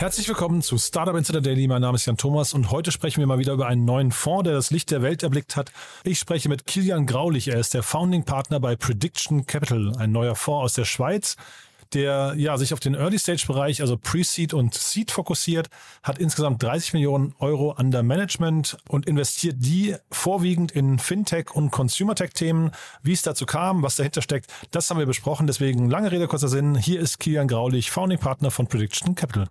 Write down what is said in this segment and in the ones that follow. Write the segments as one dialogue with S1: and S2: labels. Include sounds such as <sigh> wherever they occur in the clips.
S1: Herzlich willkommen zu Startup Insider Daily. Mein Name ist Jan Thomas und heute sprechen wir mal wieder über einen neuen Fonds, der das Licht der Welt erblickt hat. Ich spreche mit Kilian Graulich. Er ist der Founding Partner bei Prediction Capital, ein neuer Fonds aus der Schweiz, der ja sich auf den Early Stage Bereich, also Pre-Seed und Seed fokussiert, hat insgesamt 30 Millionen Euro under Management und investiert die vorwiegend in Fintech und Consumer Tech Themen. Wie es dazu kam, was dahinter steckt, das haben wir besprochen. Deswegen lange Rede, kurzer Sinn. Hier ist Kilian Graulich, Founding Partner von Prediction Capital.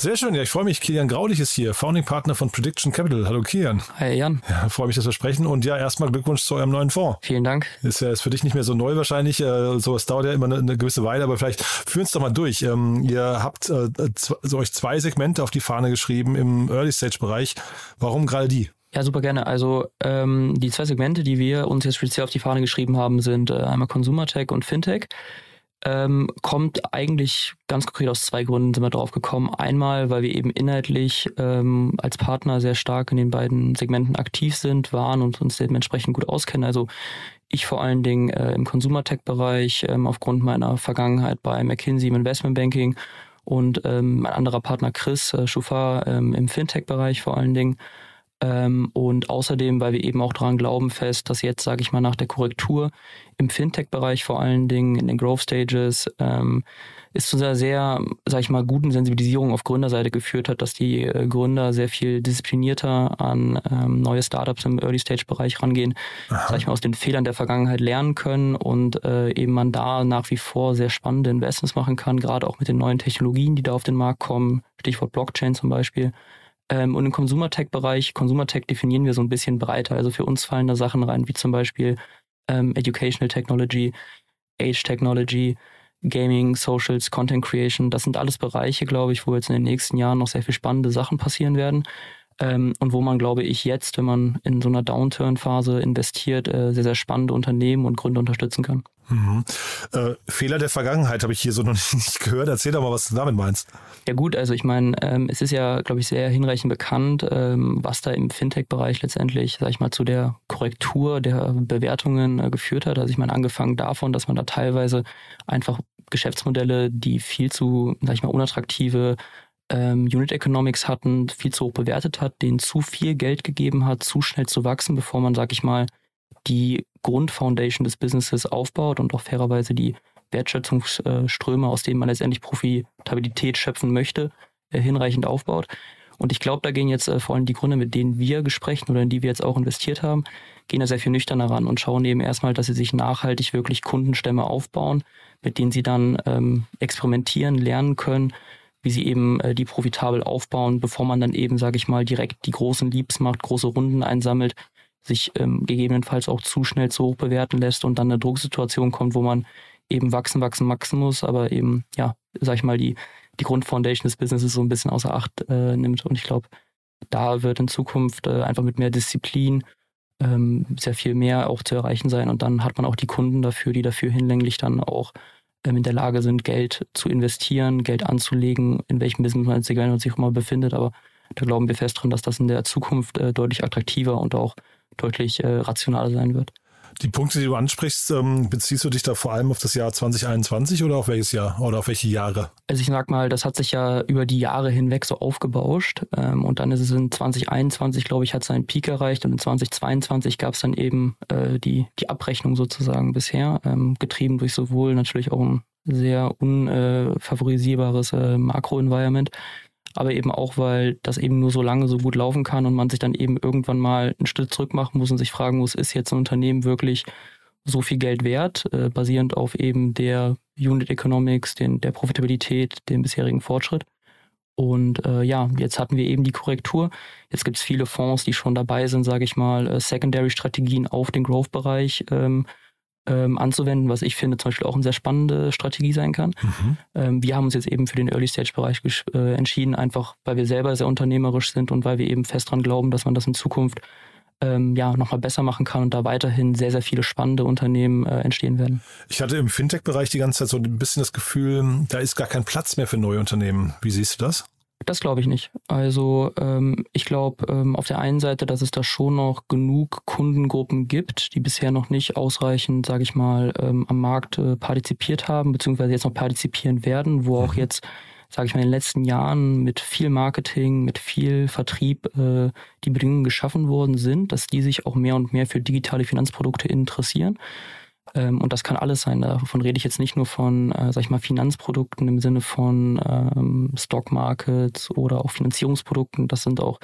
S1: Sehr schön, ja, ich freue mich. Kilian Graulich ist hier, Founding Partner von Prediction Capital. Hallo Kilian.
S2: Hi Jan.
S1: Ja, freue mich, dass wir sprechen. Und ja, erstmal Glückwunsch zu eurem neuen Fonds.
S2: Vielen Dank.
S1: Ist ja ist für dich nicht mehr so neu wahrscheinlich. Äh, so, es dauert ja immer eine, eine gewisse Weile, aber vielleicht führen es doch mal durch. Ähm, ihr habt äh, so euch zwei Segmente auf die Fahne geschrieben im Early Stage Bereich. Warum gerade die?
S2: Ja, super gerne. Also ähm, die zwei Segmente, die wir uns jetzt speziell auf die Fahne geschrieben haben, sind äh, einmal Consumer Tech und Fintech. Ähm, kommt eigentlich ganz konkret aus zwei Gründen sind wir drauf gekommen. Einmal, weil wir eben inhaltlich ähm, als Partner sehr stark in den beiden Segmenten aktiv sind, waren und uns dementsprechend gut auskennen. Also ich vor allen Dingen äh, im Consumer Tech Bereich ähm, aufgrund meiner Vergangenheit bei McKinsey im Investment Banking und ähm, mein anderer Partner Chris äh, Schufar ähm, im Fintech Bereich vor allen Dingen. Ähm, und außerdem, weil wir eben auch daran glauben fest, dass jetzt, sage ich mal, nach der Korrektur im Fintech-Bereich vor allen Dingen, in den Growth Stages, ähm, ist zu einer sehr, sage ich mal, guten Sensibilisierung auf Gründerseite geführt hat, dass die äh, Gründer sehr viel disziplinierter an ähm, neue Startups im Early-Stage-Bereich rangehen, sage ich mal, aus den Fehlern der Vergangenheit lernen können und äh, eben man da nach wie vor sehr spannende Investments machen kann, gerade auch mit den neuen Technologien, die da auf den Markt kommen, Stichwort Blockchain zum Beispiel. Ähm, und im Consumer Tech-Bereich, Consumer Tech definieren wir so ein bisschen breiter. Also für uns fallen da Sachen rein, wie zum Beispiel ähm, Educational Technology, Age Technology, Gaming, Socials, Content Creation. Das sind alles Bereiche, glaube ich, wo jetzt in den nächsten Jahren noch sehr viel spannende Sachen passieren werden. Ähm, und wo man, glaube ich, jetzt, wenn man in so einer Downturn-Phase investiert, äh, sehr, sehr spannende Unternehmen und Gründe unterstützen kann.
S1: Mhm. Äh, Fehler der Vergangenheit habe ich hier so noch <laughs> nicht gehört. Erzähl doch mal, was du damit meinst.
S2: Ja gut, also ich meine, ähm, es ist ja, glaube ich, sehr hinreichend bekannt, ähm, was da im Fintech-Bereich letztendlich, sag ich mal, zu der Korrektur der Bewertungen äh, geführt hat. Also ich meine, angefangen davon, dass man da teilweise einfach Geschäftsmodelle, die viel zu, sag ich mal, unattraktive ähm, Unit Economics hatten, viel zu hoch bewertet hat, denen zu viel Geld gegeben hat, zu schnell zu wachsen, bevor man, sag ich mal, die Grundfoundation des Businesses aufbaut und auch fairerweise die Wertschöpfungsströme, aus denen man letztendlich Profitabilität schöpfen möchte, äh, hinreichend aufbaut. Und ich glaube, da gehen jetzt äh, vor allem die Gründe, mit denen wir gesprochen oder in die wir jetzt auch investiert haben, gehen da sehr viel nüchterner ran und schauen eben erstmal, dass sie sich nachhaltig wirklich Kundenstämme aufbauen, mit denen sie dann ähm, experimentieren, lernen können, wie sie eben äh, die profitabel aufbauen, bevor man dann eben, sage ich mal, direkt die großen Leaps macht, große Runden einsammelt, sich ähm, gegebenenfalls auch zu schnell zu hoch bewerten lässt und dann eine Drucksituation kommt, wo man eben wachsen, wachsen, wachsen muss, aber eben, ja, sag ich mal, die, die Grundfoundation des Businesses so ein bisschen außer Acht äh, nimmt. Und ich glaube, da wird in Zukunft äh, einfach mit mehr Disziplin ähm, sehr viel mehr auch zu erreichen sein. Und dann hat man auch die Kunden dafür, die dafür hinlänglich dann auch ähm, in der Lage sind, Geld zu investieren, Geld anzulegen, in welchem Business man sich auch immer befindet. Aber da glauben wir fest dran, dass das in der Zukunft äh, deutlich attraktiver und auch deutlich äh, rationaler sein wird.
S1: Die Punkte, die du ansprichst, ähm, beziehst du dich da vor allem auf das Jahr 2021 oder auf welches Jahr oder auf welche Jahre?
S2: Also ich sag mal, das hat sich ja über die Jahre hinweg so aufgebauscht ähm, und dann ist es in 2021, glaube ich, hat seinen Peak erreicht und in 2022 gab es dann eben äh, die, die Abrechnung sozusagen bisher, ähm, getrieben durch sowohl natürlich auch ein sehr unfavorisierbares äh, Makro-Environment, aber eben auch, weil das eben nur so lange so gut laufen kann und man sich dann eben irgendwann mal einen Schritt zurück machen muss und sich fragen muss, ist jetzt ein Unternehmen wirklich so viel Geld wert, äh, basierend auf eben der Unit Economics, den, der Profitabilität, dem bisherigen Fortschritt. Und äh, ja, jetzt hatten wir eben die Korrektur. Jetzt gibt es viele Fonds, die schon dabei sind, sage ich mal, äh, Secondary-Strategien auf den Growth-Bereich ähm, ähm, anzuwenden, was ich finde zum Beispiel auch eine sehr spannende Strategie sein kann. Mhm. Ähm, wir haben uns jetzt eben für den Early-Stage-Bereich äh, entschieden, einfach weil wir selber sehr unternehmerisch sind und weil wir eben fest daran glauben, dass man das in Zukunft ähm, ja, nochmal besser machen kann und da weiterhin sehr, sehr viele spannende Unternehmen äh, entstehen werden.
S1: Ich hatte im Fintech-Bereich die ganze Zeit so ein bisschen das Gefühl, da ist gar kein Platz mehr für neue Unternehmen. Wie siehst du das?
S2: Das glaube ich nicht. Also ähm, ich glaube ähm, auf der einen Seite, dass es da schon noch genug Kundengruppen gibt, die bisher noch nicht ausreichend, sage ich mal, ähm, am Markt äh, partizipiert haben, beziehungsweise jetzt noch partizipieren werden, wo auch mhm. jetzt, sage ich mal, in den letzten Jahren mit viel Marketing, mit viel Vertrieb äh, die Bedingungen geschaffen worden sind, dass die sich auch mehr und mehr für digitale Finanzprodukte interessieren. Ähm, und das kann alles sein. Davon rede ich jetzt nicht nur von, äh, sag ich mal, Finanzprodukten im Sinne von ähm, Stock Markets oder auch Finanzierungsprodukten. Das sind auch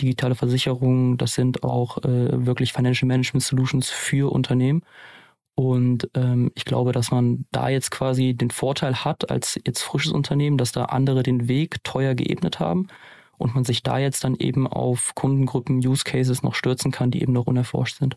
S2: digitale Versicherungen, das sind auch äh, wirklich Financial Management Solutions für Unternehmen. Und ähm, ich glaube, dass man da jetzt quasi den Vorteil hat als jetzt frisches Unternehmen, dass da andere den Weg teuer geebnet haben und man sich da jetzt dann eben auf Kundengruppen, Use Cases noch stürzen kann, die eben noch unerforscht sind.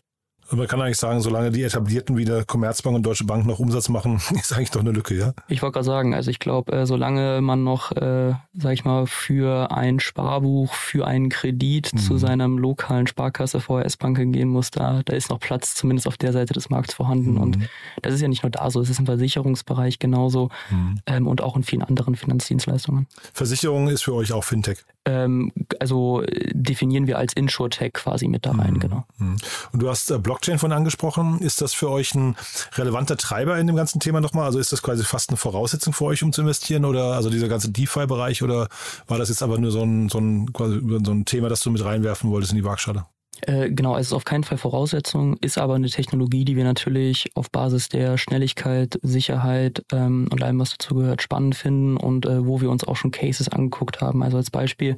S1: Man kann eigentlich sagen, solange die etablierten wie der Commerzbank und Deutsche Bank noch Umsatz machen, <laughs> ist eigentlich doch eine Lücke, ja?
S2: Ich wollte gerade sagen, also ich glaube, äh, solange man noch, äh, sag ich mal, für ein Sparbuch, für einen Kredit mhm. zu seinem lokalen Sparkasse VHS-Bank gehen muss, da, da ist noch Platz, zumindest auf der Seite des Markts vorhanden. Mhm. Und das ist ja nicht nur da so, es ist im Versicherungsbereich genauso mhm. ähm, und auch in vielen anderen Finanzdienstleistungen.
S1: Versicherung ist für euch auch Fintech?
S2: Ähm, also äh, definieren wir als InsurTech quasi mit da rein, mhm. genau.
S1: Mhm. Und du hast äh, Blockchain von angesprochen. Ist das für euch ein relevanter Treiber in dem ganzen Thema nochmal? Also ist das quasi fast eine Voraussetzung für euch, um zu investieren oder also dieser ganze DeFi-Bereich oder war das jetzt aber nur so ein, so ein, quasi so ein Thema, das du mit reinwerfen wolltest in die Waagschale?
S2: Äh, genau, es ist auf keinen Fall Voraussetzung, ist aber eine Technologie, die wir natürlich auf Basis der Schnelligkeit, Sicherheit ähm, und allem, was dazu gehört, spannend finden und äh, wo wir uns auch schon Cases angeguckt haben. Also als Beispiel,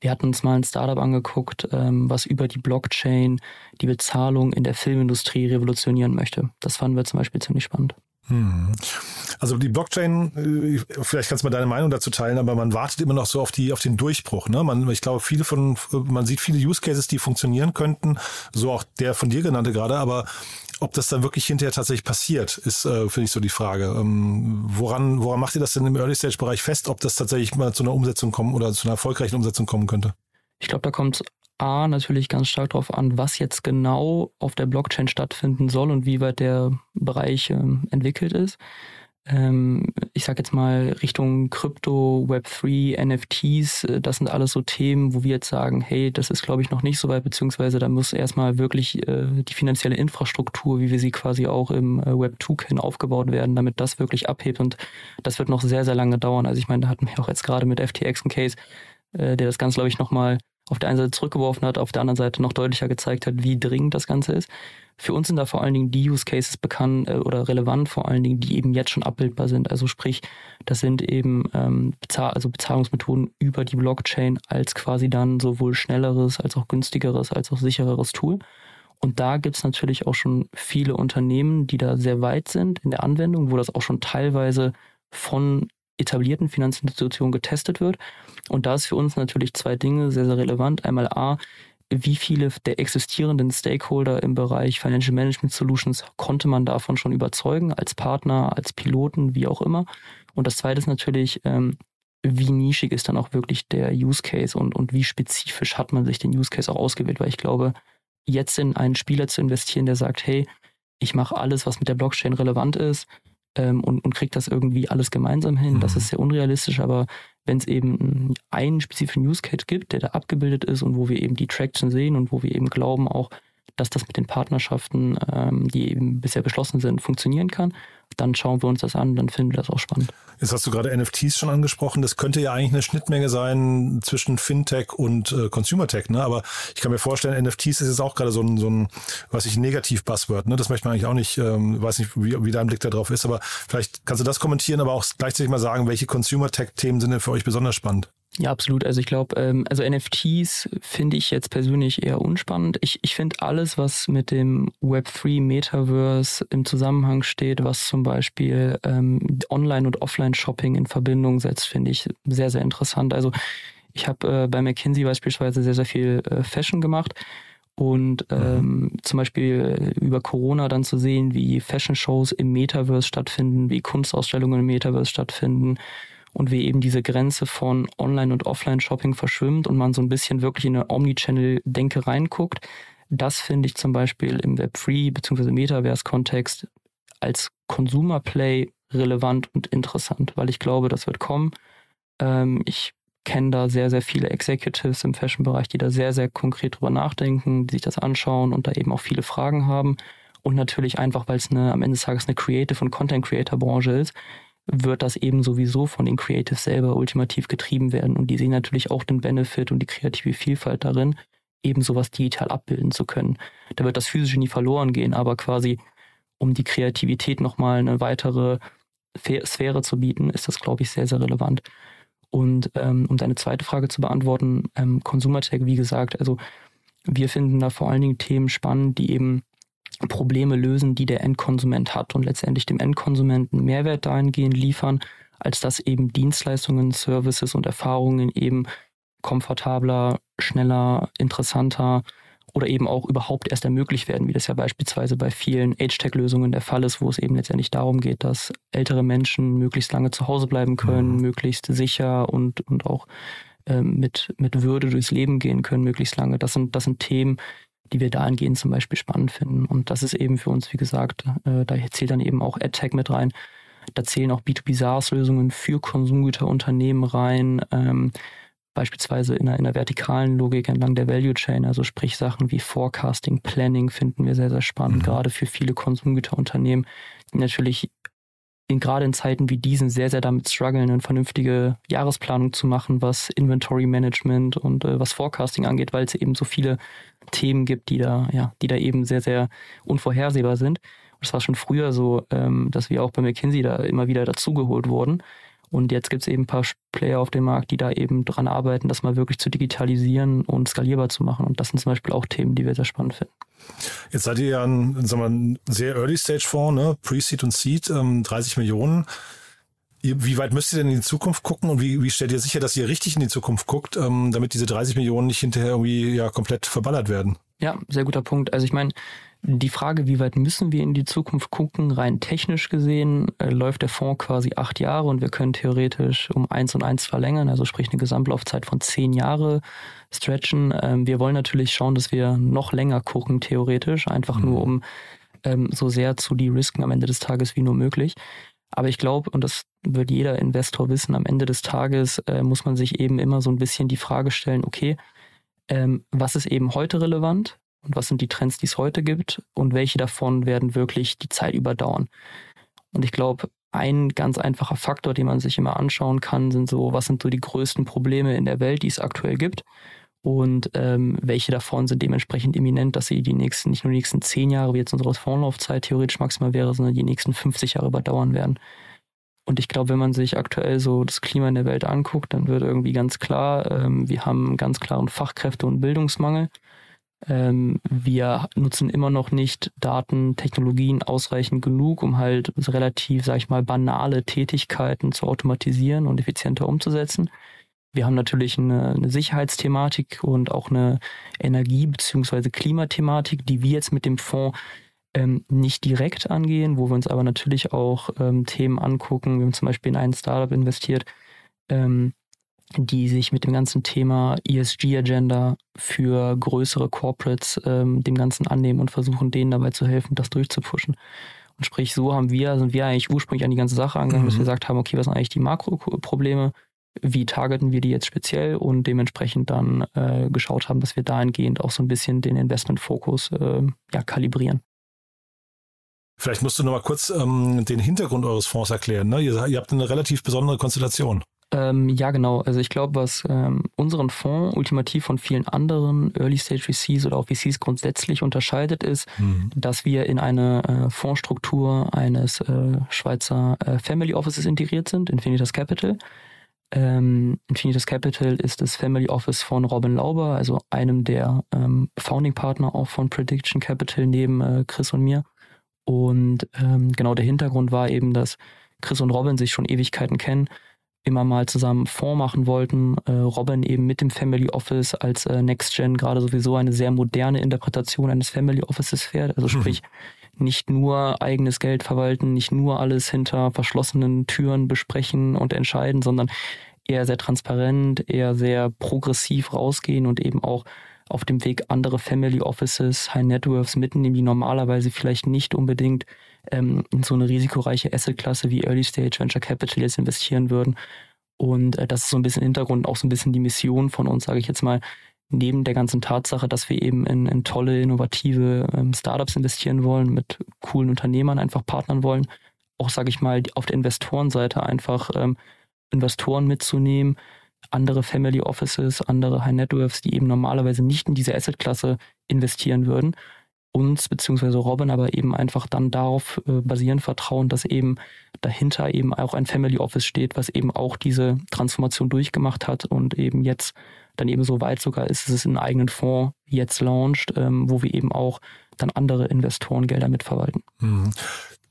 S2: wir hatten uns mal ein Startup angeguckt, ähm, was über die Blockchain die Bezahlung in der Filmindustrie revolutionieren möchte. Das fanden wir zum Beispiel ziemlich spannend.
S1: Hm. Also die Blockchain, äh, vielleicht kannst du mal deine Meinung dazu teilen, aber man wartet immer noch so auf die auf den Durchbruch. Ne? Man, ich glaube, viele von man sieht viele Use Cases, die funktionieren könnten, so auch der von dir genannte gerade, aber ob das dann wirklich hinterher tatsächlich passiert, ist, äh, finde ich, so die Frage. Ähm, woran, woran macht ihr das denn im Early-Stage-Bereich fest, ob das tatsächlich mal zu einer Umsetzung kommen oder zu einer erfolgreichen Umsetzung kommen könnte?
S2: Ich glaube, da kommt A natürlich ganz stark darauf an, was jetzt genau auf der Blockchain stattfinden soll und wie weit der Bereich ähm, entwickelt ist. Ähm, ich sage jetzt mal Richtung Krypto, Web3, NFTs, äh, das sind alles so Themen, wo wir jetzt sagen, hey, das ist glaube ich noch nicht so weit, beziehungsweise da muss erstmal wirklich äh, die finanzielle Infrastruktur, wie wir sie quasi auch im äh, Web2 kennen, aufgebaut werden, damit das wirklich abhebt und das wird noch sehr, sehr lange dauern. Also ich meine, da hatten wir auch jetzt gerade mit FTX einen Case, äh, der das Ganze glaube ich nochmal auf der einen Seite zurückgeworfen hat, auf der anderen Seite noch deutlicher gezeigt hat, wie dringend das Ganze ist. Für uns sind da vor allen Dingen die Use Cases bekannt äh, oder relevant, vor allen Dingen, die eben jetzt schon abbildbar sind. Also sprich, das sind eben ähm, Bezahl also Bezahlungsmethoden über die Blockchain als quasi dann sowohl schnelleres, als auch günstigeres, als auch sichereres Tool. Und da gibt's natürlich auch schon viele Unternehmen, die da sehr weit sind in der Anwendung, wo das auch schon teilweise von etablierten Finanzinstitutionen getestet wird. Und da ist für uns natürlich zwei Dinge sehr, sehr relevant. Einmal A, wie viele der existierenden Stakeholder im Bereich Financial Management Solutions konnte man davon schon überzeugen, als Partner, als Piloten, wie auch immer. Und das zweite ist natürlich, ähm, wie nischig ist dann auch wirklich der Use Case und, und wie spezifisch hat man sich den Use Case auch ausgewählt, weil ich glaube, jetzt in einen Spieler zu investieren, der sagt, hey, ich mache alles, was mit der Blockchain relevant ist, ähm, und, und kriegt das irgendwie alles gemeinsam hin. Mhm. Das ist sehr unrealistisch, aber wenn es eben einen spezifischen Use Case gibt, der da abgebildet ist und wo wir eben die Traction sehen und wo wir eben glauben auch, dass das mit den Partnerschaften, ähm, die eben bisher beschlossen sind, funktionieren kann. Dann schauen wir uns das an, dann finden wir das auch spannend.
S1: Jetzt hast du gerade NFTs schon angesprochen. Das könnte ja eigentlich eine Schnittmenge sein zwischen Fintech und äh, Consumer Tech, ne? Aber ich kann mir vorstellen, NFTs ist jetzt auch gerade so ein, so ein was ich negativ Buzzword, ne? Das möchte man eigentlich auch nicht, ähm, weiß nicht, wie, wie dein Blick da drauf ist, aber vielleicht kannst du das kommentieren, aber auch gleichzeitig mal sagen, welche Consumer Tech Themen sind denn für euch besonders spannend?
S2: Ja, absolut. Also ich glaube, ähm, also NFTs finde ich jetzt persönlich eher unspannend. Ich, ich finde alles, was mit dem Web3 Metaverse im Zusammenhang steht, was zum Beispiel ähm, Online- und Offline-Shopping in Verbindung setzt, finde ich sehr, sehr interessant. Also ich habe äh, bei McKinsey beispielsweise sehr, sehr viel äh, Fashion gemacht. Und mhm. ähm, zum Beispiel über Corona dann zu sehen, wie Fashion-Shows im Metaverse stattfinden, wie Kunstausstellungen im Metaverse stattfinden, und wie eben diese Grenze von Online- und Offline-Shopping verschwimmt und man so ein bisschen wirklich in eine Omnichannel-Denke reinguckt. Das finde ich zum Beispiel im Web3 bzw. Metaverse-Kontext als Consumer-Play relevant und interessant, weil ich glaube, das wird kommen. Ähm, ich kenne da sehr, sehr viele Executives im Fashion-Bereich, die da sehr, sehr konkret drüber nachdenken, die sich das anschauen und da eben auch viele Fragen haben. Und natürlich einfach, weil es am Ende des Tages eine Creative- und Content-Creator-Branche ist, wird das eben sowieso von den Creatives selber ultimativ getrieben werden. Und die sehen natürlich auch den Benefit und die kreative Vielfalt darin, eben sowas digital abbilden zu können. Da wird das Physische nie verloren gehen, aber quasi um die Kreativität nochmal eine weitere Sphäre zu bieten, ist das, glaube ich, sehr, sehr relevant. Und ähm, um deine zweite Frage zu beantworten, ähm, Consumer Tech, wie gesagt, also wir finden da vor allen Dingen Themen spannend, die eben Probleme lösen, die der Endkonsument hat und letztendlich dem Endkonsumenten Mehrwert dahingehend liefern, als dass eben Dienstleistungen, Services und Erfahrungen eben komfortabler, schneller, interessanter oder eben auch überhaupt erst ermöglicht werden, wie das ja beispielsweise bei vielen Age-Tech-Lösungen der Fall ist, wo es eben letztendlich darum geht, dass ältere Menschen möglichst lange zu Hause bleiben können, mhm. möglichst sicher und, und auch ähm, mit, mit Würde durchs Leben gehen können, möglichst lange. Das sind, das sind Themen, die wir dahingehend zum Beispiel spannend finden. Und das ist eben für uns, wie gesagt, äh, da zählt dann eben auch AdTech mit rein. Da zählen auch B2B SaaS-Lösungen für Konsumgüterunternehmen rein, ähm, beispielsweise in einer, in einer vertikalen Logik entlang der Value Chain, also sprich Sachen wie Forecasting, Planning finden wir sehr, sehr spannend, mhm. gerade für viele Konsumgüterunternehmen, die natürlich in, gerade in Zeiten wie diesen sehr, sehr damit strugglen, eine vernünftige Jahresplanung zu machen, was Inventory Management und äh, was Forecasting angeht, weil es eben so viele Themen gibt, die da, ja, die da eben sehr, sehr unvorhersehbar sind. Und es war schon früher so, ähm, dass wir auch bei McKinsey da immer wieder dazugeholt wurden. Und jetzt gibt es eben ein paar Player auf dem Markt, die da eben dran arbeiten, das mal wirklich zu digitalisieren und skalierbar zu machen. Und das sind zum Beispiel auch Themen, die wir sehr spannend finden.
S1: Jetzt seid ihr ja ein, sagen wir, ein sehr Early-Stage-Fonds, ne? Pre-Seed und Seed, ähm, 30 Millionen. Wie weit müsst ihr denn in die Zukunft gucken und wie, wie stellt ihr sicher, dass ihr richtig in die Zukunft guckt, ähm, damit diese 30 Millionen nicht hinterher irgendwie ja komplett verballert werden?
S2: Ja, sehr guter Punkt. Also ich meine, die Frage, wie weit müssen wir in die Zukunft gucken, rein technisch gesehen, äh, läuft der Fonds quasi acht Jahre und wir können theoretisch um eins und eins verlängern, also sprich eine Gesamtlaufzeit von zehn Jahre stretchen. Ähm, wir wollen natürlich schauen, dass wir noch länger gucken, theoretisch, einfach mhm. nur um ähm, so sehr zu de-risken am Ende des Tages wie nur möglich. Aber ich glaube, und das wird jeder Investor wissen, am Ende des Tages äh, muss man sich eben immer so ein bisschen die Frage stellen, okay, ähm, was ist eben heute relevant? Und was sind die Trends, die es heute gibt und welche davon werden wirklich die Zeit überdauern. Und ich glaube, ein ganz einfacher Faktor, den man sich immer anschauen kann, sind so, was sind so die größten Probleme in der Welt, die es aktuell gibt und ähm, welche davon sind dementsprechend imminent, dass sie die nächsten, nicht nur die nächsten zehn Jahre, wie jetzt unsere Fondslaufzeit theoretisch maximal wäre, sondern die nächsten 50 Jahre überdauern werden. Und ich glaube, wenn man sich aktuell so das Klima in der Welt anguckt, dann wird irgendwie ganz klar, ähm, wir haben einen ganz klaren Fachkräfte- und Bildungsmangel. Ähm, wir nutzen immer noch nicht Datentechnologien ausreichend genug, um halt relativ, sag ich mal, banale Tätigkeiten zu automatisieren und effizienter umzusetzen. Wir haben natürlich eine, eine Sicherheitsthematik und auch eine Energie- bzw. Klimathematik, die wir jetzt mit dem Fonds ähm, nicht direkt angehen, wo wir uns aber natürlich auch ähm, Themen angucken. Wir haben zum Beispiel in ein Startup investiert, ähm, die sich mit dem ganzen Thema ESG-Agenda für größere Corporates ähm, dem Ganzen annehmen und versuchen, denen dabei zu helfen, das durchzupushen. Und sprich, so haben wir, sind wir eigentlich ursprünglich an die ganze Sache angegangen, mhm. dass wir gesagt haben, okay, was sind eigentlich die Makroprobleme? wie targeten wir die jetzt speziell und dementsprechend dann äh, geschaut haben, dass wir dahingehend auch so ein bisschen den Investmentfokus äh, ja, kalibrieren.
S1: Vielleicht musst du noch mal kurz ähm, den Hintergrund eures Fonds erklären. Ne? Ihr, ihr habt eine relativ besondere Konstellation.
S2: Ähm, ja, genau. Also ich glaube, was ähm, unseren Fonds ultimativ von vielen anderen Early-Stage-VCs oder auch VCs grundsätzlich unterscheidet, ist, mhm. dass wir in eine äh, Fondsstruktur eines äh, Schweizer äh, Family Offices integriert sind, Infinitas Capital. Ähm, Infinitas Capital ist das Family Office von Robin Lauber, also einem der ähm, Founding-Partner auch von Prediction Capital neben äh, Chris und mir. Und ähm, genau der Hintergrund war eben, dass Chris und Robin sich schon Ewigkeiten kennen immer mal zusammen Fonds machen wollten. Äh, Robin eben mit dem Family Office als äh, Next Gen gerade sowieso eine sehr moderne Interpretation eines Family Offices fährt. Also mhm. sprich, nicht nur eigenes Geld verwalten, nicht nur alles hinter verschlossenen Türen besprechen und entscheiden, sondern eher sehr transparent, eher sehr progressiv rausgehen und eben auch auf dem Weg andere Family Offices, High Networks mitnehmen, die normalerweise vielleicht nicht unbedingt ähm, in so eine risikoreiche Asset-Klasse wie Early Stage Venture Capital jetzt investieren würden. Und äh, das ist so ein bisschen Hintergrund, auch so ein bisschen die Mission von uns, sage ich jetzt mal, neben der ganzen Tatsache, dass wir eben in, in tolle, innovative ähm, Startups investieren wollen, mit coolen Unternehmern einfach partnern wollen, auch, sage ich mal, auf der Investorenseite einfach ähm, Investoren mitzunehmen, andere Family Offices, andere High Networks, die eben normalerweise nicht in diese Asset-Klasse investieren würden, uns beziehungsweise Robin aber eben einfach dann darauf äh, basieren vertrauen, dass eben dahinter eben auch ein Family Office steht, was eben auch diese Transformation durchgemacht hat und eben jetzt dann eben so weit sogar ist, dass es einen eigenen Fonds jetzt launcht, ähm, wo wir eben auch dann andere Investoren Gelder mitverwalten.
S1: Mhm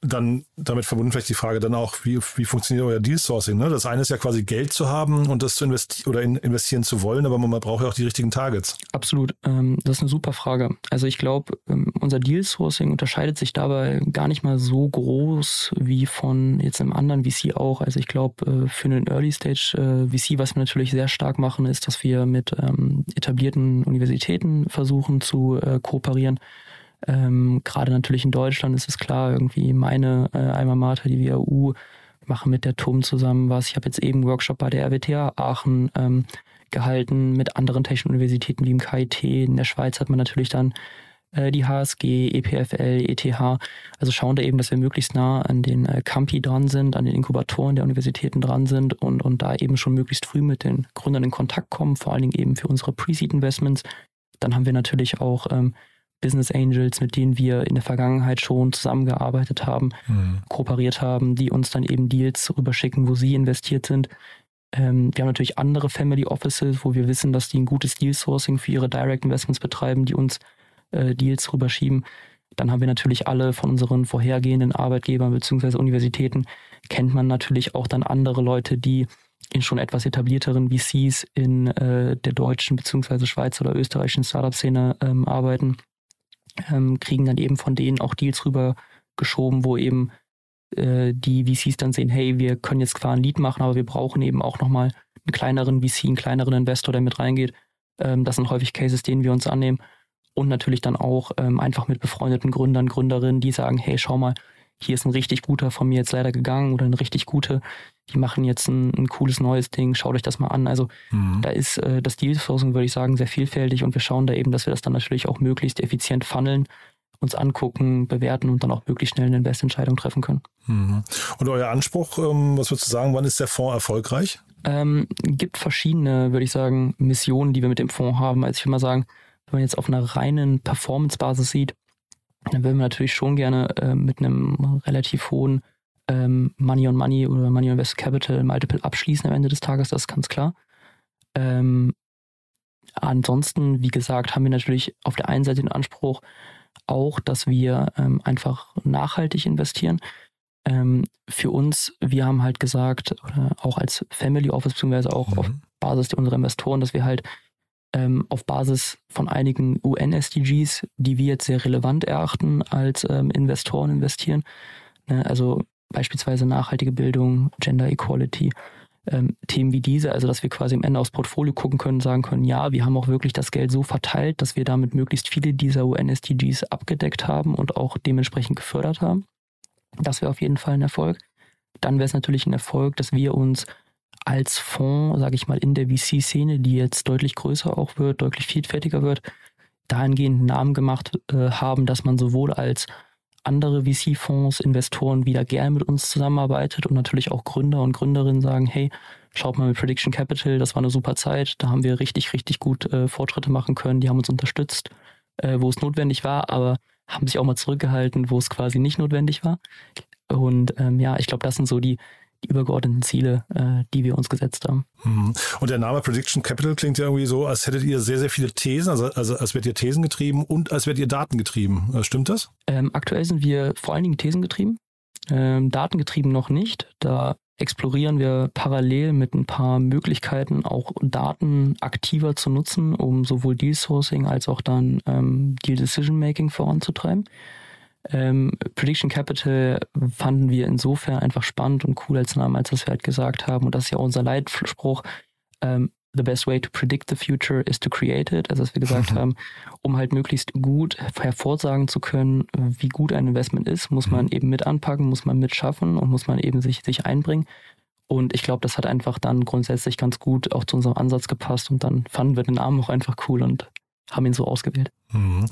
S1: dann damit verbunden vielleicht die Frage dann auch, wie, wie funktioniert euer Deal Sourcing? Ne? Das eine ist ja quasi Geld zu haben und das zu investieren oder in, investieren zu wollen, aber man, braucht ja auch die richtigen Targets.
S2: Absolut. Ähm, das ist eine super Frage. Also ich glaube, ähm, unser Deal Sourcing unterscheidet sich dabei gar nicht mal so groß wie von jetzt einem anderen VC auch. Also ich glaube, äh, für einen Early Stage äh, VC, was wir natürlich sehr stark machen, ist, dass wir mit ähm, etablierten Universitäten versuchen zu äh, kooperieren ähm, Gerade natürlich in Deutschland ist es klar, irgendwie meine äh, Alma Mater, die WAU, machen mit der TUM zusammen was. Ich habe jetzt eben einen Workshop bei der RWTH Aachen ähm, gehalten mit anderen technischen Universitäten wie im KIT. In der Schweiz hat man natürlich dann äh, die HSG, EPFL, ETH. Also schauen da eben, dass wir möglichst nah an den äh, Campi dran sind, an den Inkubatoren der Universitäten dran sind und, und da eben schon möglichst früh mit den Gründern in Kontakt kommen, vor allen Dingen eben für unsere Pre-Seed-Investments. Dann haben wir natürlich auch ähm, Business Angels, mit denen wir in der Vergangenheit schon zusammengearbeitet haben, mhm. kooperiert haben, die uns dann eben Deals rüberschicken, wo sie investiert sind. Ähm, wir haben natürlich andere Family Offices, wo wir wissen, dass die ein gutes Deal Sourcing für ihre Direct Investments betreiben, die uns äh, Deals rüberschieben. Dann haben wir natürlich alle von unseren vorhergehenden Arbeitgebern bzw. Universitäten, kennt man natürlich auch dann andere Leute, die in schon etwas etablierteren VCs in äh, der deutschen bzw. Schweizer oder österreichischen Startup-Szene ähm, arbeiten ähm, kriegen dann eben von denen auch Deals rübergeschoben, wo eben äh, die VCs dann sehen, hey, wir können jetzt zwar ein Lead machen, aber wir brauchen eben auch nochmal einen kleineren VC, einen kleineren Investor, der mit reingeht. Ähm, das sind häufig Cases, denen wir uns annehmen. Und natürlich dann auch ähm, einfach mit befreundeten Gründern, Gründerinnen, die sagen, hey, schau mal, hier ist ein richtig guter von mir jetzt leider gegangen oder eine richtig gute, die machen jetzt ein, ein cooles neues Ding, schaut euch das mal an. Also mhm. da ist äh, das Deal-Sourcing, würde ich sagen, sehr vielfältig und wir schauen da eben, dass wir das dann natürlich auch möglichst effizient funneln, uns angucken, bewerten und dann auch möglichst schnell eine Investentscheidung treffen können.
S1: Mhm. Und euer Anspruch, ähm, was würdest du sagen, wann ist der Fonds erfolgreich?
S2: Ähm, gibt verschiedene, würde ich sagen, Missionen, die wir mit dem Fonds haben. Also ich würde mal sagen, wenn man jetzt auf einer reinen Performance-Basis sieht, dann würden wir natürlich schon gerne äh, mit einem relativ hohen ähm, Money on Money oder Money on Invest Capital Multiple abschließen am Ende des Tages, das ist ganz klar. Ähm, ansonsten, wie gesagt, haben wir natürlich auf der einen Seite den Anspruch auch, dass wir ähm, einfach nachhaltig investieren. Ähm, für uns, wir haben halt gesagt, oder auch als Family Office, beziehungsweise auch mhm. auf Basis unserer Investoren, dass wir halt ähm, auf Basis von einigen UN-SDGs, die wir jetzt sehr relevant erachten, als ähm, Investoren investieren. Ne? Also beispielsweise nachhaltige Bildung, Gender Equality, ähm, Themen wie diese, also dass wir quasi am Ende aufs Portfolio gucken können, sagen können, ja, wir haben auch wirklich das Geld so verteilt, dass wir damit möglichst viele dieser UN-SDGs abgedeckt haben und auch dementsprechend gefördert haben. Das wäre auf jeden Fall ein Erfolg. Dann wäre es natürlich ein Erfolg, dass wir uns als Fonds, sage ich mal, in der VC-Szene, die jetzt deutlich größer auch wird, deutlich vielfältiger wird, dahingehend Namen gemacht äh, haben, dass man sowohl als andere VC-Fonds, Investoren wieder gern mit uns zusammenarbeitet und natürlich auch Gründer und Gründerinnen sagen, hey, schaut mal mit Prediction Capital, das war eine super Zeit, da haben wir richtig, richtig gut äh, Fortschritte machen können, die haben uns unterstützt, äh, wo es notwendig war, aber haben sich auch mal zurückgehalten, wo es quasi nicht notwendig war. Und ähm, ja, ich glaube, das sind so die, die übergeordneten Ziele, äh, die wir uns gesetzt haben.
S1: Mhm. Und der Name Prediction Capital klingt ja irgendwie so, als hättet ihr sehr, sehr viele Thesen, also, also als wärt ihr Thesen getrieben und als wärt ihr Daten getrieben. Äh, stimmt das?
S2: Ähm, aktuell sind wir vor allen Dingen Thesen getrieben, ähm, datengetrieben noch nicht. Da explorieren wir parallel mit ein paar Möglichkeiten, auch Daten aktiver zu nutzen, um sowohl Deal Sourcing als auch dann ähm, Deal Decision Making voranzutreiben. Ähm, Prediction Capital fanden wir insofern einfach spannend und cool als Namen, als dass wir halt gesagt haben, und das ist ja unser Leitspruch, ähm, the best way to predict the future is to create it. Also, dass wir gesagt <laughs> haben, um halt möglichst gut hervorsagen zu können, wie gut ein Investment ist, muss man mhm. eben mit anpacken, muss man mitschaffen und muss man eben sich, sich einbringen. Und ich glaube, das hat einfach dann grundsätzlich ganz gut auch zu unserem Ansatz gepasst und dann fanden wir den Namen auch einfach cool und haben ihn so ausgewählt.
S1: Mhm.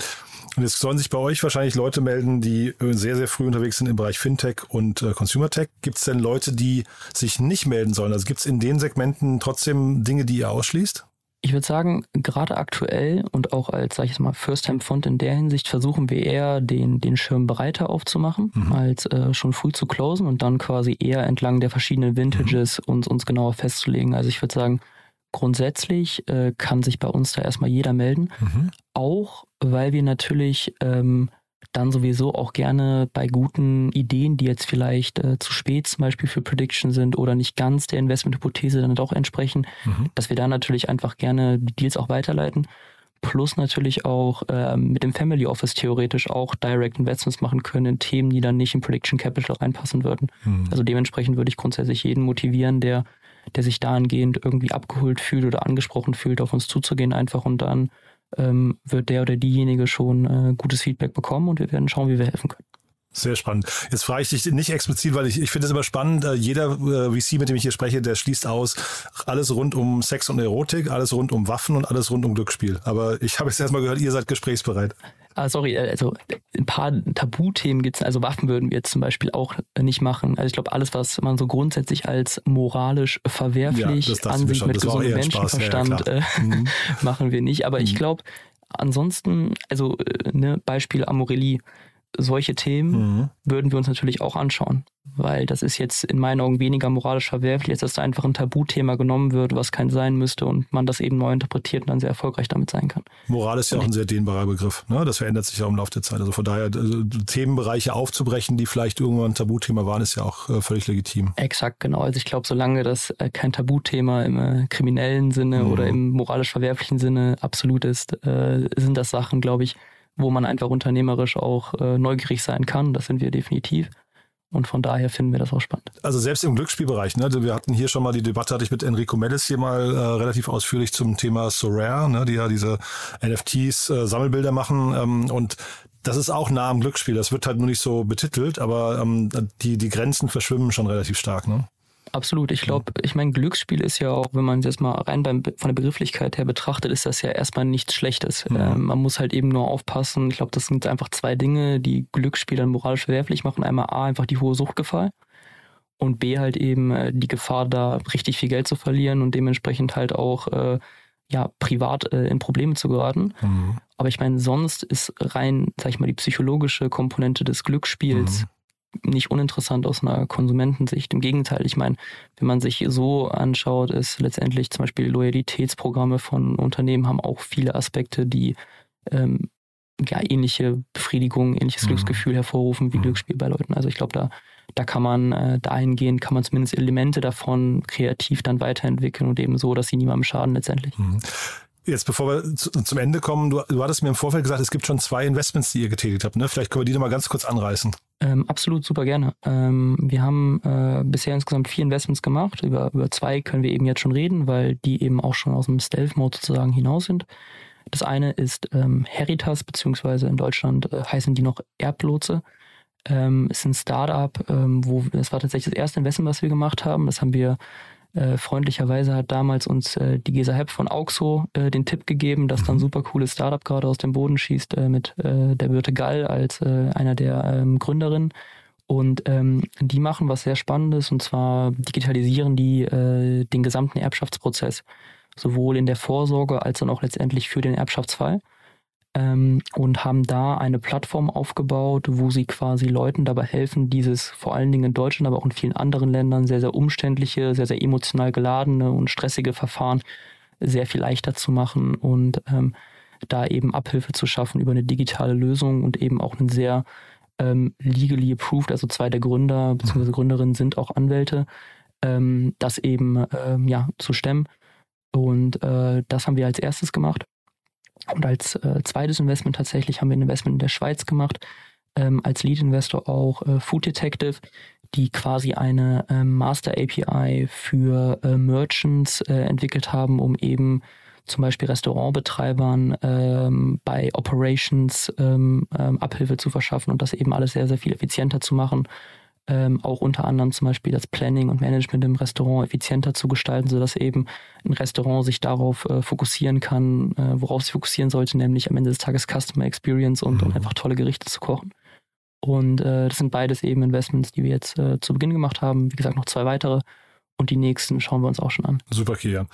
S1: Und jetzt sollen sich bei euch wahrscheinlich Leute melden, die sehr, sehr früh unterwegs sind im Bereich Fintech und äh, Consumer Tech. Gibt es denn Leute, die sich nicht melden sollen? Also gibt es in den Segmenten trotzdem Dinge, die ihr ausschließt?
S2: Ich würde sagen, gerade aktuell und auch als, sag ich jetzt mal, First-Time-Fund in der Hinsicht versuchen wir eher, den, den Schirm breiter aufzumachen, mhm. als äh, schon früh zu closen und dann quasi eher entlang der verschiedenen Vintages mhm. uns, uns genauer festzulegen. Also ich würde sagen, grundsätzlich äh, kann sich bei uns da erstmal jeder melden. Mhm. Auch weil wir natürlich ähm, dann sowieso auch gerne bei guten Ideen, die jetzt vielleicht äh, zu spät zum Beispiel für Prediction sind oder nicht ganz der Investmenthypothese dann doch entsprechen, mhm. dass wir da natürlich einfach gerne die Deals auch weiterleiten. Plus natürlich auch äh, mit dem Family Office theoretisch auch Direct Investments machen können in Themen, die dann nicht in Prediction Capital reinpassen würden. Mhm. Also dementsprechend würde ich grundsätzlich jeden motivieren, der der sich dahingehend irgendwie abgeholt fühlt oder angesprochen fühlt, auf uns zuzugehen einfach und dann ähm, wird der oder diejenige schon äh, gutes Feedback bekommen und wir werden schauen, wie wir helfen können.
S1: Sehr spannend. Jetzt frage ich dich nicht explizit, weil ich, ich finde es immer spannend. Äh, jeder äh, VC, mit dem ich hier spreche, der schließt aus alles rund um Sex und Erotik, alles rund um Waffen und alles rund um Glücksspiel. Aber ich habe jetzt erstmal gehört, ihr seid gesprächsbereit.
S2: Ah, sorry, äh, also ein paar Tabuthemen gibt es, also Waffen würden wir jetzt zum Beispiel auch nicht machen. Also ich glaube, alles, was man so grundsätzlich als moralisch verwerflich ja, ansieht mit gesundem Menschenverstand, ja, äh, mhm. <laughs> machen wir nicht. Aber mhm. ich glaube, ansonsten, also äh, ne, Beispiel Amorelie, solche Themen mhm. würden wir uns natürlich auch anschauen, weil das ist jetzt in meinen Augen weniger moralisch verwerflich, als dass da einfach ein Tabuthema genommen wird, was kein sein müsste und man das eben neu interpretiert und dann sehr erfolgreich damit sein kann.
S1: Moral ist ja auch ein sehr dehnbarer Begriff. Ne? Das verändert sich ja im Laufe der Zeit. Also von daher also Themenbereiche aufzubrechen, die vielleicht irgendwann ein Tabuthema waren, ist ja auch äh, völlig legitim.
S2: Exakt, genau. Also ich glaube, solange das äh, kein Tabuthema im äh, kriminellen Sinne mhm. oder im moralisch verwerflichen Sinne absolut ist, äh, sind das Sachen, glaube ich, wo man einfach unternehmerisch auch äh, neugierig sein kann. Das sind wir definitiv. Und von daher finden wir das auch spannend.
S1: Also selbst im Glücksspielbereich, ne? Wir hatten hier schon mal die Debatte, hatte ich mit Enrico Mellis hier mal äh, relativ ausführlich zum Thema Sorare, ne? die ja diese NFTs äh, Sammelbilder machen. Ähm, und das ist auch nah am Glücksspiel. Das wird halt nur nicht so betitelt, aber ähm, die, die Grenzen verschwimmen schon relativ stark, ne?
S2: Absolut. Ich glaube, ich meine, Glücksspiel ist ja auch, wenn man es jetzt mal rein beim, von der Begrifflichkeit her betrachtet, ist das ja erstmal nichts Schlechtes. Mhm. Ähm, man muss halt eben nur aufpassen. Ich glaube, das sind einfach zwei Dinge, die Glücksspiel dann moralisch verwerflich machen. Einmal A, einfach die hohe Suchtgefahr und B, halt eben äh, die Gefahr, da richtig viel Geld zu verlieren und dementsprechend halt auch äh, ja, privat äh, in Probleme zu geraten. Mhm. Aber ich meine, sonst ist rein, sag ich mal, die psychologische Komponente des Glücksspiels mhm nicht uninteressant aus einer Konsumentensicht. Im Gegenteil, ich meine, wenn man sich so anschaut, ist letztendlich zum Beispiel Loyalitätsprogramme von Unternehmen haben auch viele Aspekte, die ähm, ja, ähnliche Befriedigung, ähnliches mhm. Glücksgefühl hervorrufen wie mhm. Glücksspiel bei Leuten. Also ich glaube, da, da kann man äh, dahingehend, kann man zumindest Elemente davon kreativ dann weiterentwickeln und eben so, dass sie niemandem schaden letztendlich. Mhm.
S1: Jetzt, bevor wir zu, zum Ende kommen, du, du hattest mir im Vorfeld gesagt, es gibt schon zwei Investments, die ihr getätigt habt. Ne? Vielleicht können wir die noch mal ganz kurz anreißen.
S2: Ähm, absolut, super gerne. Ähm, wir haben äh, bisher insgesamt vier Investments gemacht. Über, über zwei können wir eben jetzt schon reden, weil die eben auch schon aus dem Stealth-Mode sozusagen hinaus sind. Das eine ist ähm, Heritas, beziehungsweise in Deutschland äh, heißen die noch Erblotse. Ähm, ist ein Startup, ähm, wo das war tatsächlich das erste Investment, was wir gemacht haben. Das haben wir Äh, freundlicherweise hat damals uns äh, die Gesa Hepp von Auxo äh, den Tipp gegeben, dass da ein mhm. super cooles Startup gerade aus dem Boden schießt äh, mit äh, der Birte Gall als einer der ähm, Gründerinnen. Und ähm, die machen was sehr Spannendes und zwar digitalisieren die den gesamten Erbschaftsprozess, sowohl in der Vorsorge als dann auch letztendlich für den Erbschaftsfall ähm, und haben da eine Plattform aufgebaut, wo sie quasi Leuten dabei helfen, dieses vor allen Dingen in Deutschland, aber auch in vielen anderen Ländern sehr, sehr umständliche, sehr, sehr emotional geladene und stressige Verfahren sehr viel leichter zu machen und ähm, da eben Abhilfe zu schaffen über eine digitale Lösung und eben auch einen sehr ähm, legally approved, also zwei der Gründer bzw. Gründerinnen sind auch Anwälte, ähm, das eben ähm, ja, zu stemmen. Und äh, das haben wir als erstes gemacht. Und als äh, zweites Investment tatsächlich haben wir ein Investment in der Schweiz gemacht, ähm, als Lead-Investor auch äh, Food Detective, die quasi eine ähm, Master API für äh, Merchants äh, entwickelt haben, um eben zum Beispiel Restaurantbetreibern ähm, bei Operations ähm, ähm, Abhilfe zu verschaffen und das eben alles sehr, sehr viel effizienter zu machen ähm, auch unter anderem zum Beispiel das Planning und Management im Restaurant effizienter zu gestalten, sodass eben ein Restaurant sich darauf äh, fokussieren kann, äh, worauf es fokussieren sollte, nämlich am Ende des Tages Customer Experience und, mhm. und einfach tolle Gerichte zu kochen. Und äh, das sind beides eben Investments, die wir jetzt äh, zu Beginn gemacht haben. Wie gesagt, noch zwei weitere und die nächsten schauen wir uns auch schon an.
S1: Super, Kilian.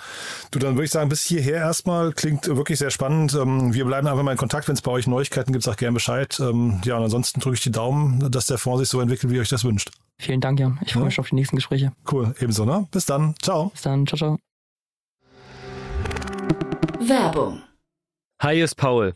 S1: Du, dann würde ich sagen, bis hierher erstmal klingt wirklich sehr spannend. Ähm, wir bleiben einfach mal in Kontakt. Wenn es bei euch Neuigkeiten gibt, sagt gerne Bescheid. Ähm, ja, und ansonsten drücke ich die Daumen, dass der Fonds sich so entwickelt, wie ihr euch das wünscht.
S2: Vielen Dank, Jan. Ich freue mich auf die nächsten Gespräche.
S1: Cool, ebenso, ne? Bis dann. Ciao.
S2: Bis dann. Ciao, ciao.
S3: Werbung.
S4: Hi, ist Paul.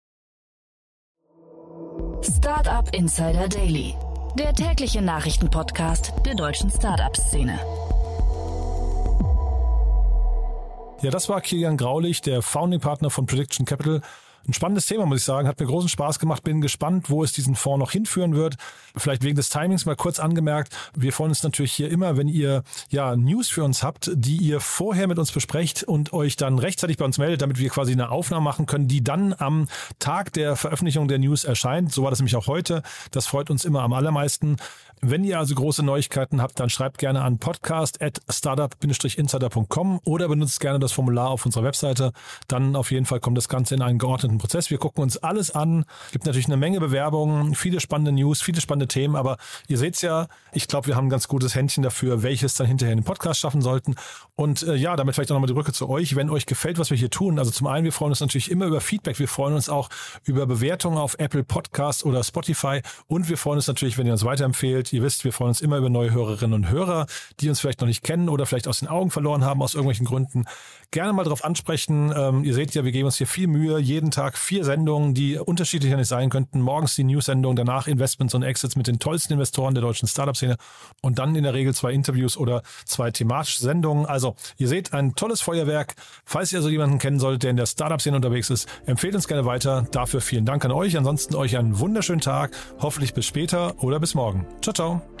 S3: Startup Insider Daily, der tägliche Nachrichtenpodcast der deutschen Startup-Szene.
S1: Ja, das war Kilian Graulich, der Founding Partner von Prediction Capital ein spannendes Thema, muss ich sagen. Hat mir großen Spaß gemacht. Bin gespannt, wo es diesen Fonds noch hinführen wird. Vielleicht wegen des Timings mal kurz angemerkt. Wir freuen uns natürlich hier immer, wenn ihr ja News für uns habt, die ihr vorher mit uns besprecht und euch dann rechtzeitig bei uns meldet, damit wir quasi eine Aufnahme machen können, die dann am Tag der Veröffentlichung der News erscheint. So war das nämlich auch heute. Das freut uns immer am allermeisten. Wenn ihr also große Neuigkeiten habt, dann schreibt gerne an podcast at startup-insider.com oder benutzt gerne das Formular auf unserer Webseite. Dann auf jeden Fall kommt das Ganze in einen geordneten Prozess. Wir gucken uns alles an. Gibt natürlich eine Menge Bewerbungen, viele spannende News, viele spannende Themen, aber ihr seht's ja, ich glaube, wir haben ein ganz gutes Händchen dafür, welches dann hinterher in den Podcast schaffen sollten. Und äh, ja, damit vielleicht auch nochmal die Brücke zu euch. Wenn euch gefällt, was wir hier tun, also zum einen, wir freuen uns natürlich immer über Feedback. Wir freuen uns auch über Bewertungen auf Apple Podcast oder Spotify und wir freuen uns natürlich, wenn ihr uns weiterempfehlt Ihr wisst, wir freuen uns immer über neue Hörerinnen und Hörer, die uns vielleicht noch nicht kennen oder vielleicht aus den Augen verloren haben aus irgendwelchen Gründen. Gerne mal darauf ansprechen. Ähm, ihr seht ja, wir geben uns hier viel Mühe. Jeden Tag vier Sendungen, die unterschiedlicher nicht sein könnten. Morgens die News-Sendung, danach Investments und Exits mit den tollsten Investoren der deutschen Startup-Szene und dann in der Regel zwei Interviews oder zwei thematische Sendungen. Also ihr seht ein tolles Feuerwerk. Falls ihr also jemanden kennen solltet, der in der Startup-Szene unterwegs ist, empfehlt uns gerne weiter. Dafür vielen Dank an euch. Ansonsten euch einen wunderschönen Tag. Hoffentlich bis später oder bis morgen. Ciao. Ciao.